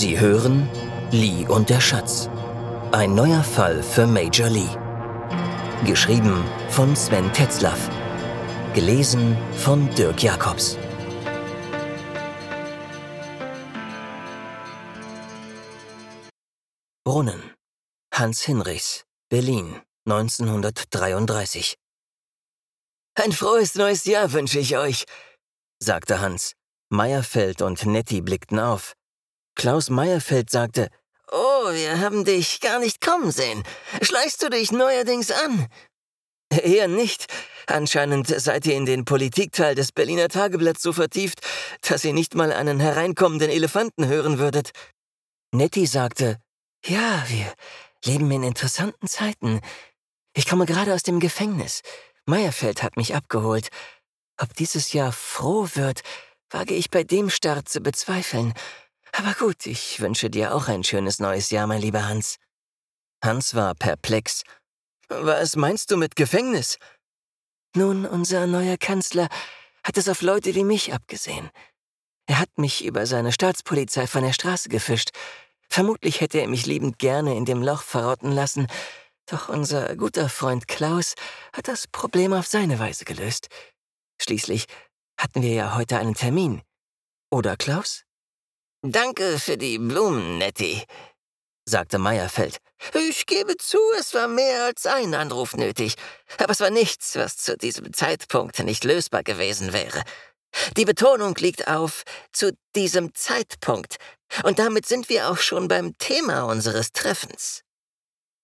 Sie hören Lee und der Schatz. Ein neuer Fall für Major Lee. Geschrieben von Sven Tetzlaff. Gelesen von Dirk Jacobs. Brunnen. Hans Hinrichs, Berlin, 1933. Ein frohes neues Jahr wünsche ich euch, sagte Hans. Meyerfeld und Nettie blickten auf. Klaus Meyerfeld sagte, Oh, wir haben dich gar nicht kommen sehen. Schleichst du dich neuerdings an? Eher nicht. Anscheinend seid ihr in den Politikteil des Berliner Tageblatts so vertieft, dass ihr nicht mal einen hereinkommenden Elefanten hören würdet. Nettie sagte, ja, wir leben in interessanten Zeiten. Ich komme gerade aus dem Gefängnis. Meyerfeld hat mich abgeholt. Ob dieses Jahr froh wird, wage ich bei dem Start zu bezweifeln. Aber gut, ich wünsche dir auch ein schönes neues Jahr, mein lieber Hans. Hans war perplex. Was meinst du mit Gefängnis? Nun, unser neuer Kanzler hat es auf Leute wie mich abgesehen. Er hat mich über seine Staatspolizei von der Straße gefischt. Vermutlich hätte er mich liebend gerne in dem Loch verrotten lassen, doch unser guter Freund Klaus hat das Problem auf seine Weise gelöst. Schließlich hatten wir ja heute einen Termin. Oder Klaus? Danke für die Blumen, Nettie, sagte Meyerfeld. Ich gebe zu, es war mehr als ein Anruf nötig, aber es war nichts, was zu diesem Zeitpunkt nicht lösbar gewesen wäre. Die Betonung liegt auf zu diesem Zeitpunkt, und damit sind wir auch schon beim Thema unseres Treffens.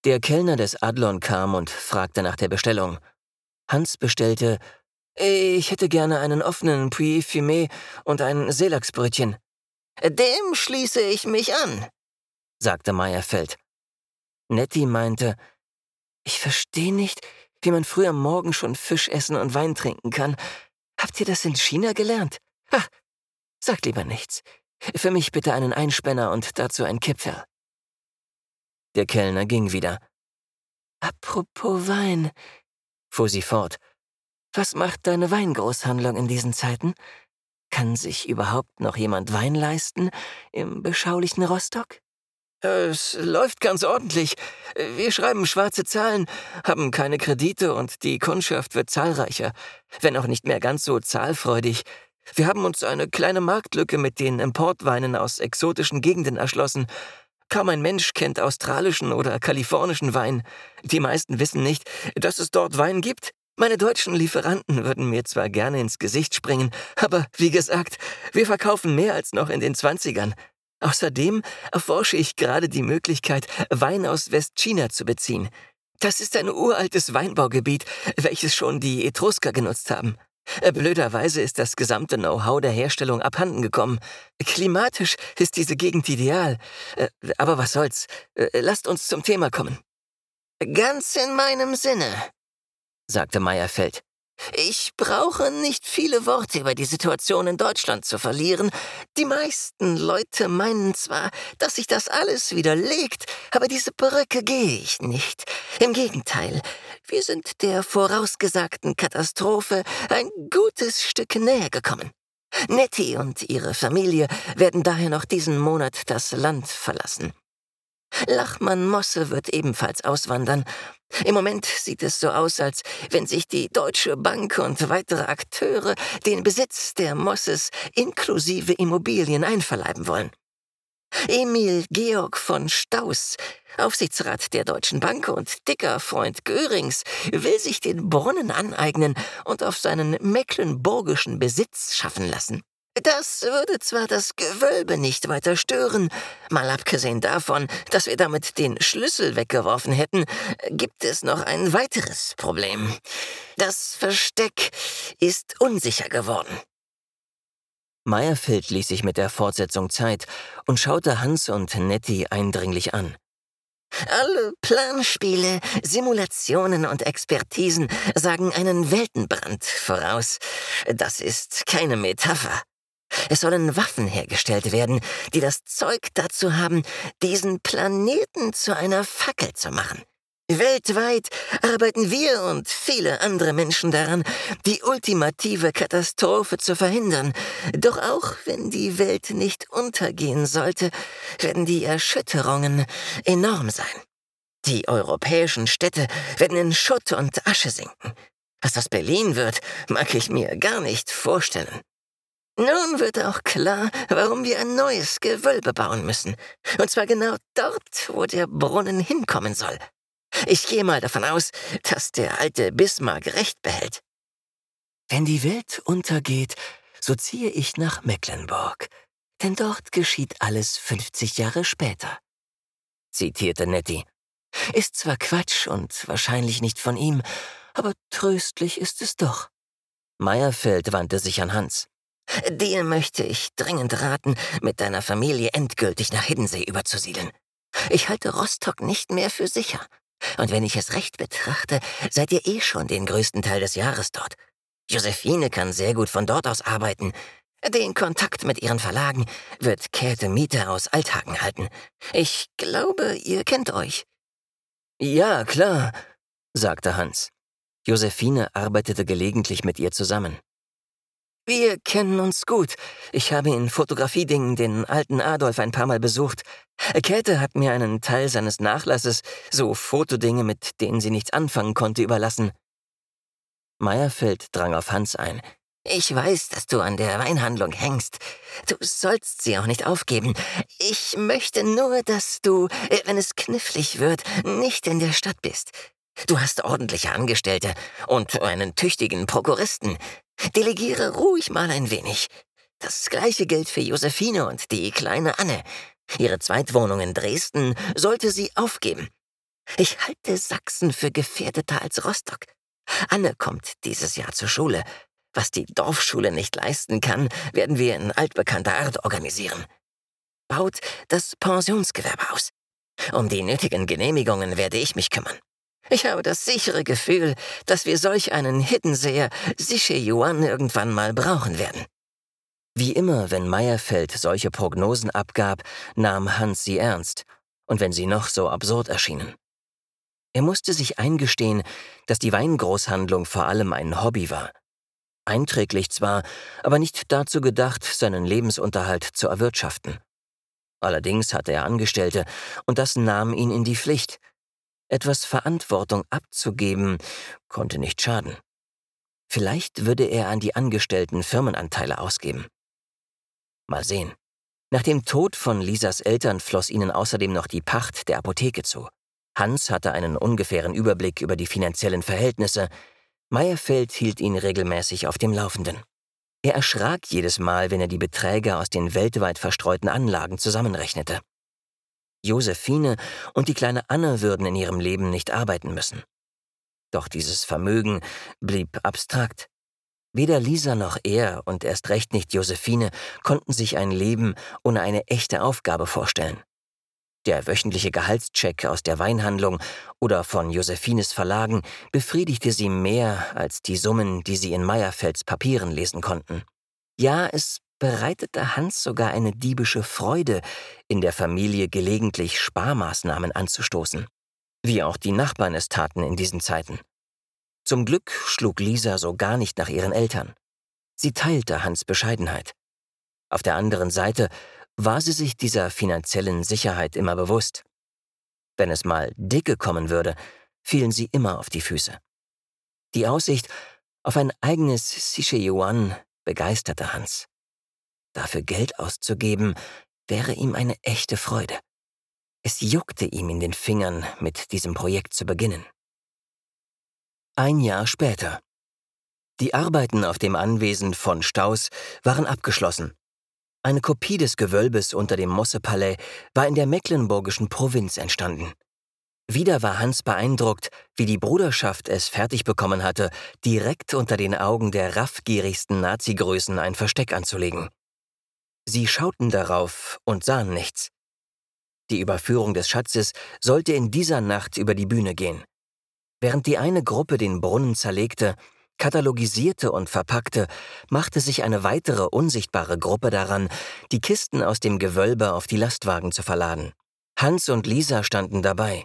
Der Kellner des Adlon kam und fragte nach der Bestellung. Hans bestellte Ich hätte gerne einen offenen Puy Fumé und ein Seelachsbrötchen. Dem schließe ich mich an, sagte Meyerfeld. Nettie meinte, ich verstehe nicht, wie man früh am Morgen schon Fisch essen und Wein trinken kann. Habt ihr das in China gelernt? Ha, sagt lieber nichts. Für mich bitte einen Einspänner und dazu ein Kipferl. Der Kellner ging wieder. Apropos Wein, fuhr sie fort. Was macht deine Weingroßhandlung in diesen Zeiten? Kann sich überhaupt noch jemand Wein leisten im beschaulichen Rostock? Es läuft ganz ordentlich. Wir schreiben schwarze Zahlen, haben keine Kredite und die Kundschaft wird zahlreicher, wenn auch nicht mehr ganz so zahlfreudig. Wir haben uns eine kleine Marktlücke mit den Importweinen aus exotischen Gegenden erschlossen. Kaum ein Mensch kennt australischen oder kalifornischen Wein. Die meisten wissen nicht, dass es dort Wein gibt, meine deutschen Lieferanten würden mir zwar gerne ins Gesicht springen, aber wie gesagt, wir verkaufen mehr als noch in den Zwanzigern. Außerdem erforsche ich gerade die Möglichkeit, Wein aus Westchina zu beziehen. Das ist ein uraltes Weinbaugebiet, welches schon die Etrusker genutzt haben. Blöderweise ist das gesamte Know-how der Herstellung abhanden gekommen. Klimatisch ist diese Gegend ideal. Äh, aber was soll's. Äh, lasst uns zum Thema kommen. Ganz in meinem Sinne, sagte Meyerfeld. Ich brauche nicht viele Worte über die Situation in Deutschland zu verlieren. Die meisten Leute meinen zwar, dass sich das alles widerlegt, aber diese Brücke gehe ich nicht. Im Gegenteil, wir sind der vorausgesagten Katastrophe ein gutes Stück näher gekommen. Nettie und ihre Familie werden daher noch diesen Monat das Land verlassen. Lachmann Mosse wird ebenfalls auswandern. Im Moment sieht es so aus, als wenn sich die Deutsche Bank und weitere Akteure den Besitz der Mosses inklusive Immobilien einverleiben wollen. Emil Georg von Staus, Aufsichtsrat der Deutschen Bank und dicker Freund Görings, will sich den Brunnen aneignen und auf seinen mecklenburgischen Besitz schaffen lassen. Das würde zwar das Gewölbe nicht weiter stören, mal abgesehen davon, dass wir damit den Schlüssel weggeworfen hätten, gibt es noch ein weiteres Problem. Das Versteck ist unsicher geworden. Meyerfeld ließ sich mit der Fortsetzung Zeit und schaute Hans und Nettie eindringlich an. Alle Planspiele, Simulationen und Expertisen sagen einen Weltenbrand voraus. Das ist keine Metapher. Es sollen Waffen hergestellt werden, die das Zeug dazu haben, diesen Planeten zu einer Fackel zu machen. Weltweit arbeiten wir und viele andere Menschen daran, die ultimative Katastrophe zu verhindern. Doch auch wenn die Welt nicht untergehen sollte, werden die Erschütterungen enorm sein. Die europäischen Städte werden in Schutt und Asche sinken. Was aus Berlin wird, mag ich mir gar nicht vorstellen. Nun wird auch klar, warum wir ein neues Gewölbe bauen müssen. Und zwar genau dort, wo der Brunnen hinkommen soll. Ich gehe mal davon aus, dass der alte Bismarck recht behält. Wenn die Welt untergeht, so ziehe ich nach Mecklenburg, denn dort geschieht alles 50 Jahre später, zitierte Nettie. Ist zwar Quatsch und wahrscheinlich nicht von ihm, aber tröstlich ist es doch. Meyerfeld wandte sich an Hans. Dir möchte ich dringend raten, mit deiner Familie endgültig nach Hiddensee überzusiedeln. Ich halte Rostock nicht mehr für sicher. Und wenn ich es recht betrachte, seid ihr eh schon den größten Teil des Jahres dort. Josephine kann sehr gut von dort aus arbeiten. Den Kontakt mit ihren Verlagen wird Käthe Mieter aus Althagen halten. Ich glaube, ihr kennt euch. Ja, klar, sagte Hans. Josephine arbeitete gelegentlich mit ihr zusammen. Wir kennen uns gut. Ich habe in Fotografiedingen den alten Adolf ein paar Mal besucht. Käthe hat mir einen Teil seines Nachlasses, so Fotodinge, mit denen sie nichts anfangen konnte, überlassen. Meyerfeld drang auf Hans ein. Ich weiß, dass du an der Weinhandlung hängst. Du sollst sie auch nicht aufgeben. Ich möchte nur, dass du, äh, wenn es knifflig wird, nicht in der Stadt bist. Du hast ordentliche Angestellte und einen tüchtigen Prokuristen. Delegiere ruhig mal ein wenig. Das gleiche gilt für Josephine und die kleine Anne. Ihre Zweitwohnung in Dresden sollte sie aufgeben. Ich halte Sachsen für gefährdeter als Rostock. Anne kommt dieses Jahr zur Schule. Was die Dorfschule nicht leisten kann, werden wir in altbekannter Art organisieren. Baut das Pensionsgewerbe aus. Um die nötigen Genehmigungen werde ich mich kümmern. Ich habe das sichere Gefühl, dass wir solch einen Hiddenseher Sische Yuan irgendwann mal brauchen werden. Wie immer, wenn Meyerfeld solche Prognosen abgab, nahm Hans sie ernst, und wenn sie noch so absurd erschienen. Er musste sich eingestehen, dass die Weingroßhandlung vor allem ein Hobby war. Einträglich zwar, aber nicht dazu gedacht, seinen Lebensunterhalt zu erwirtschaften. Allerdings hatte er Angestellte, und das nahm ihn in die Pflicht, etwas Verantwortung abzugeben, konnte nicht schaden. Vielleicht würde er an die Angestellten Firmenanteile ausgeben. Mal sehen. Nach dem Tod von Lisas Eltern floss ihnen außerdem noch die Pacht der Apotheke zu. Hans hatte einen ungefähren Überblick über die finanziellen Verhältnisse. Meyerfeld hielt ihn regelmäßig auf dem Laufenden. Er erschrak jedes Mal, wenn er die Beträge aus den weltweit verstreuten Anlagen zusammenrechnete. Josephine und die kleine Anne würden in ihrem Leben nicht arbeiten müssen. Doch dieses Vermögen blieb abstrakt. Weder Lisa noch er und erst recht nicht Josephine konnten sich ein Leben ohne eine echte Aufgabe vorstellen. Der wöchentliche Gehaltscheck aus der Weinhandlung oder von Josephines Verlagen befriedigte sie mehr als die Summen, die sie in Meyerfelds Papieren lesen konnten. Ja, es bereitete Hans sogar eine diebische Freude, in der Familie gelegentlich Sparmaßnahmen anzustoßen, wie auch die Nachbarn es taten in diesen Zeiten. Zum Glück schlug Lisa so gar nicht nach ihren Eltern. Sie teilte Hans Bescheidenheit. Auf der anderen Seite war sie sich dieser finanziellen Sicherheit immer bewusst. Wenn es mal dicke kommen würde, fielen sie immer auf die Füße. Die Aussicht auf ein eigenes Sicheyuan begeisterte Hans. Dafür Geld auszugeben, wäre ihm eine echte Freude. Es juckte ihm in den Fingern, mit diesem Projekt zu beginnen. Ein Jahr später. Die Arbeiten auf dem Anwesen von Staus waren abgeschlossen. Eine Kopie des Gewölbes unter dem Mossepalais war in der mecklenburgischen Provinz entstanden. Wieder war Hans beeindruckt, wie die Bruderschaft es fertig bekommen hatte, direkt unter den Augen der raffgierigsten Nazi-Größen ein Versteck anzulegen. Sie schauten darauf und sahen nichts. Die Überführung des Schatzes sollte in dieser Nacht über die Bühne gehen. Während die eine Gruppe den Brunnen zerlegte, katalogisierte und verpackte, machte sich eine weitere unsichtbare Gruppe daran, die Kisten aus dem Gewölbe auf die Lastwagen zu verladen. Hans und Lisa standen dabei.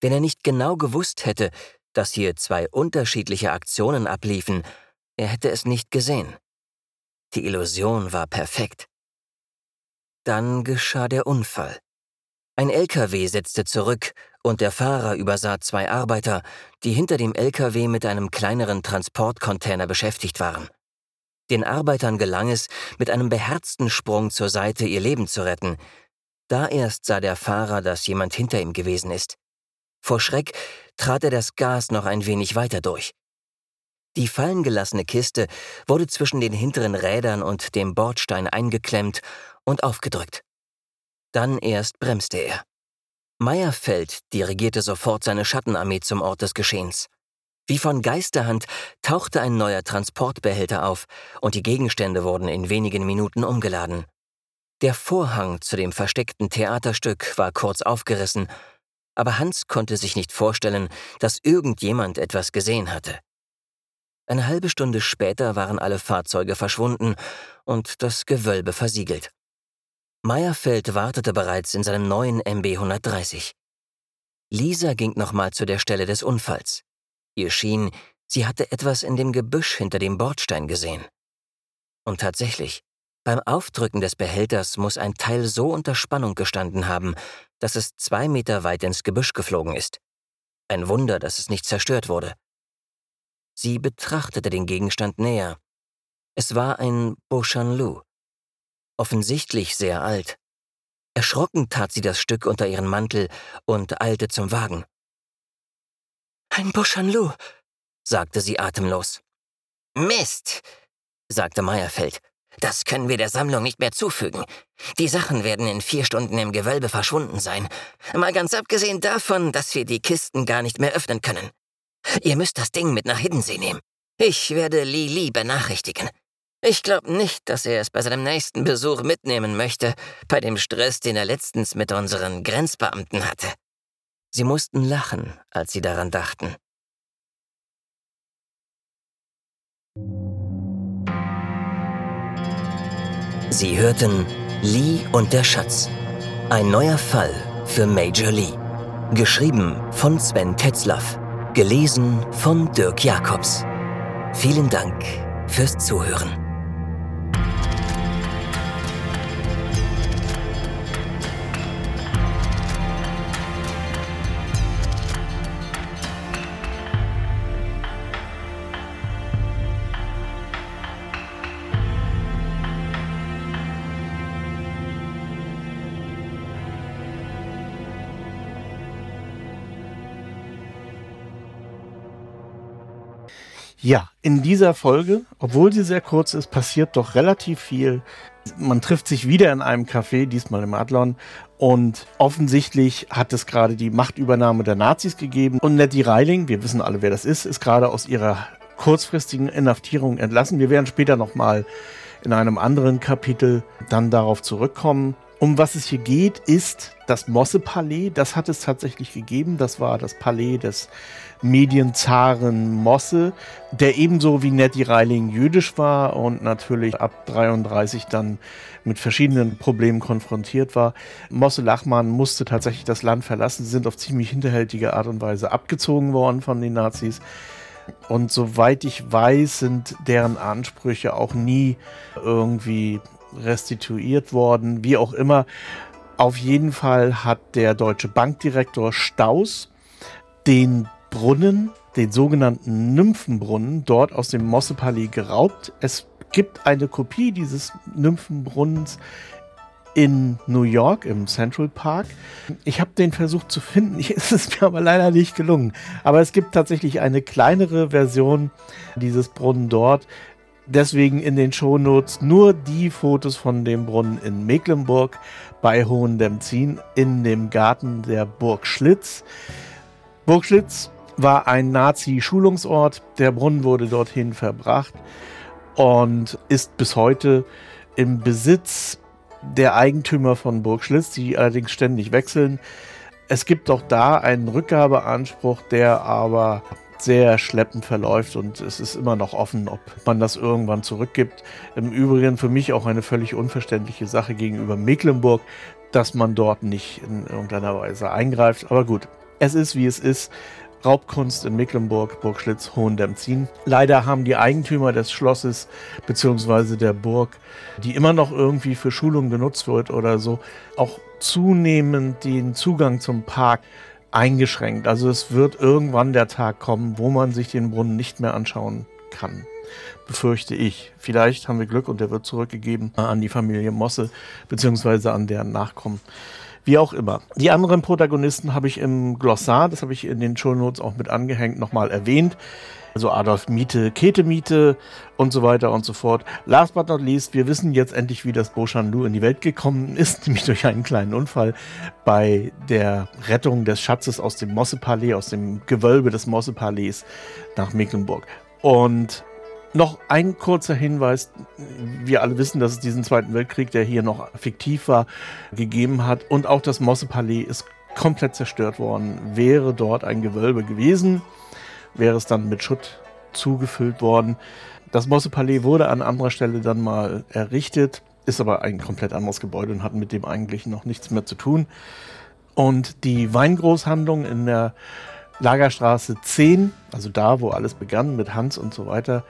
Wenn er nicht genau gewusst hätte, dass hier zwei unterschiedliche Aktionen abliefen, er hätte es nicht gesehen. Die Illusion war perfekt. Dann geschah der Unfall. Ein LKW setzte zurück und der Fahrer übersah zwei Arbeiter, die hinter dem LKW mit einem kleineren Transportcontainer beschäftigt waren. Den Arbeitern gelang es, mit einem beherzten Sprung zur Seite ihr Leben zu retten. Da erst sah der Fahrer, dass jemand hinter ihm gewesen ist. Vor Schreck trat er das Gas noch ein wenig weiter durch. Die fallengelassene Kiste wurde zwischen den hinteren Rädern und dem Bordstein eingeklemmt und aufgedrückt. Dann erst bremste er. Meyerfeld dirigierte sofort seine Schattenarmee zum Ort des Geschehens. Wie von Geisterhand tauchte ein neuer Transportbehälter auf und die Gegenstände wurden in wenigen Minuten umgeladen. Der Vorhang zu dem versteckten Theaterstück war kurz aufgerissen, aber Hans konnte sich nicht vorstellen, dass irgendjemand etwas gesehen hatte. Eine halbe Stunde später waren alle Fahrzeuge verschwunden und das Gewölbe versiegelt. Meyerfeld wartete bereits in seinem neuen MB 130. Lisa ging nochmal zu der Stelle des Unfalls. Ihr schien, sie hatte etwas in dem Gebüsch hinter dem Bordstein gesehen. Und tatsächlich, beim Aufdrücken des Behälters muss ein Teil so unter Spannung gestanden haben, dass es zwei Meter weit ins Gebüsch geflogen ist. Ein Wunder, dass es nicht zerstört wurde. Sie betrachtete den Gegenstand näher. Es war ein Beauchanlou. Offensichtlich sehr alt. Erschrocken tat sie das Stück unter ihren Mantel und eilte zum Wagen. Ein Beauchanlou, sagte sie atemlos. Mist, sagte Meyerfeld. Das können wir der Sammlung nicht mehr zufügen. Die Sachen werden in vier Stunden im Gewölbe verschwunden sein. Mal ganz abgesehen davon, dass wir die Kisten gar nicht mehr öffnen können. Ihr müsst das Ding mit nach Hiddensee nehmen. Ich werde Li Li benachrichtigen. Ich glaube nicht, dass er es bei seinem nächsten Besuch mitnehmen möchte, bei dem Stress, den er letztens mit unseren Grenzbeamten hatte. Sie mussten lachen, als sie daran dachten. Sie hörten Lee und der Schatz. Ein neuer Fall für Major Lee. Geschrieben von Sven Tetzlaff. Gelesen von Dirk Jacobs. Vielen Dank fürs Zuhören. In dieser Folge, obwohl sie sehr kurz ist, passiert doch relativ viel. Man trifft sich wieder in einem Café, diesmal im Adlon, und offensichtlich hat es gerade die Machtübernahme der Nazis gegeben. Und Nettie Reiling, wir wissen alle, wer das ist, ist gerade aus ihrer kurzfristigen Inhaftierung entlassen. Wir werden später nochmal in einem anderen Kapitel dann darauf zurückkommen. Um was es hier geht, ist das Mosse-Palais. Das hat es tatsächlich gegeben. Das war das Palais des Medienzaren Mosse, der ebenso wie Nettie Reiling jüdisch war und natürlich ab 33 dann mit verschiedenen Problemen konfrontiert war. Mosse Lachmann musste tatsächlich das Land verlassen, sie sind auf ziemlich hinterhältige Art und Weise abgezogen worden von den Nazis. Und soweit ich weiß, sind deren Ansprüche auch nie irgendwie restituiert worden, wie auch immer. Auf jeden Fall hat der deutsche Bankdirektor Staus den Brunnen, den sogenannten Nymphenbrunnen, dort aus dem Mossepalais geraubt. Es gibt eine Kopie dieses Nymphenbrunnens in New York im Central Park. Ich habe den versucht zu finden, es ist mir aber leider nicht gelungen. Aber es gibt tatsächlich eine kleinere Version dieses Brunnen dort. Deswegen in den Shownotes nur die Fotos von dem Brunnen in Mecklenburg bei Hohendemzin in dem Garten der Burg Schlitz. Burg Schlitz war ein Nazi-Schulungsort. Der Brunnen wurde dorthin verbracht und ist bis heute im Besitz der Eigentümer von Burg Schlitz, die allerdings ständig wechseln. Es gibt auch da einen Rückgabeanspruch, der aber sehr schleppend verläuft und es ist immer noch offen, ob man das irgendwann zurückgibt. Im Übrigen für mich auch eine völlig unverständliche Sache gegenüber Mecklenburg, dass man dort nicht in irgendeiner Weise eingreift. Aber gut, Es ist, wie es ist. Raubkunst in Mecklenburg, Burgschlitz, Hohendemzin. Leider haben die Eigentümer des Schlosses bzw. der Burg, die immer noch irgendwie für Schulungen genutzt wird oder so, auch zunehmend den Zugang zum Park eingeschränkt. Also es wird irgendwann der Tag kommen, wo man sich den Brunnen nicht mehr anschauen kann. Befürchte ich. Vielleicht haben wir Glück und der wird zurückgegeben an die Familie Mosse bzw. an deren Nachkommen. Wie auch immer. Die anderen Protagonisten habe ich im Glossar, das habe ich in den Shownotes auch mit angehängt, nochmal erwähnt. Also Adolf Miete, Käthe Miete und so weiter und so fort. Last but not least, wir wissen jetzt endlich, wie das Beauchamp in die Welt gekommen ist, nämlich durch einen kleinen Unfall bei der Rettung des Schatzes aus dem Mosse-Palais, aus dem Gewölbe des Mosse-Palais nach Mecklenburg. Und noch ein kurzer Hinweis. Wir alle wissen, dass es diesen Zweiten Weltkrieg, der hier noch fiktiv war, gegeben hat. Und auch das Mosse-Palais ist komplett zerstört worden. Wäre dort ein Gewölbe gewesen, wäre es dann mit Schutt zugefüllt worden. Das Mosse-Palais wurde an anderer Stelle dann mal errichtet, ist aber ein komplett anderes Gebäude und hat mit dem eigentlich noch nichts mehr zu tun. Und die Weingroßhandlung in der Lagerstraße 10, also da, wo alles begann mit Hans und so weiter,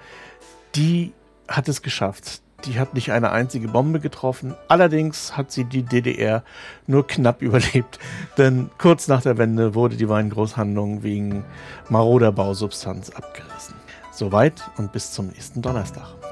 die hat es geschafft. Die hat nicht eine einzige Bombe getroffen. Allerdings hat sie die DDR nur knapp überlebt. Denn kurz nach der Wende wurde die Weingroßhandlung wegen maroder Bausubstanz abgerissen. Soweit und bis zum nächsten Donnerstag.